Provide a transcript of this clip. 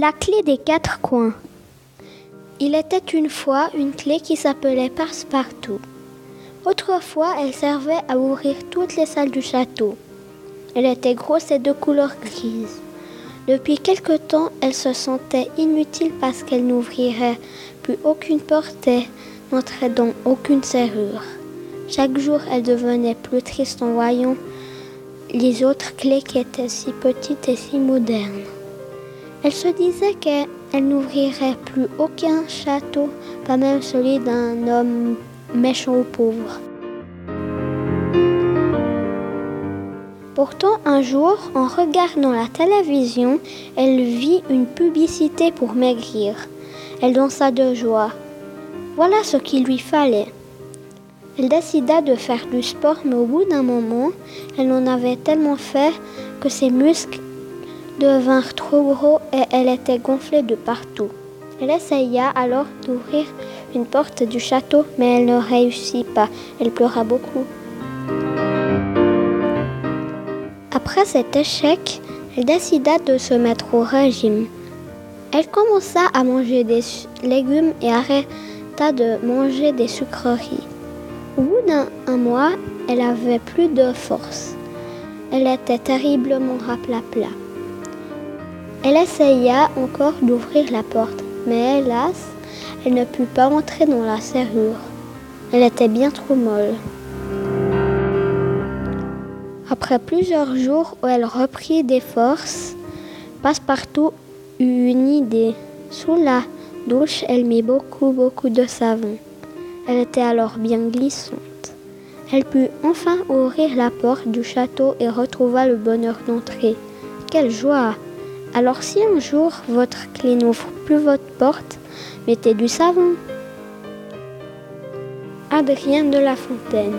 La clé des quatre coins. Il était une fois une clé qui s'appelait Passe-Partout. Autrefois, elle servait à ouvrir toutes les salles du château. Elle était grosse et de couleur grise. Depuis quelque temps, elle se sentait inutile parce qu'elle n'ouvrirait plus aucune porte et n'entrait dans aucune serrure. Chaque jour, elle devenait plus triste en voyant les autres clés qui étaient si petites et si modernes. Elle se disait qu'elle n'ouvrirait plus aucun château, pas même celui d'un homme méchant ou pauvre. Pourtant, un jour, en regardant la télévision, elle vit une publicité pour maigrir. Elle dansa de joie. Voilà ce qu'il lui fallait. Elle décida de faire du sport, mais au bout d'un moment, elle en avait tellement fait que ses muscles devinrent trop gros et elle était gonflée de partout. Elle essaya alors d'ouvrir une porte du château, mais elle ne réussit pas. Elle pleura beaucoup. Après cet échec, elle décida de se mettre au régime. Elle commença à manger des légumes et arrêta de manger des sucreries. Au bout d'un mois, elle avait plus de force. Elle était terriblement raplapla. Elle essaya encore d'ouvrir la porte, mais hélas, elle ne put pas entrer dans la serrure. Elle était bien trop molle. Après plusieurs jours où elle reprit des forces, Passepartout eut une idée. Sous la douche, elle mit beaucoup, beaucoup de savon. Elle était alors bien glissante. Elle put enfin ouvrir la porte du château et retrouva le bonheur d'entrer. Quelle joie alors si un jour votre clé n'ouvre plus votre porte, mettez du savon. Adrien de la Fontaine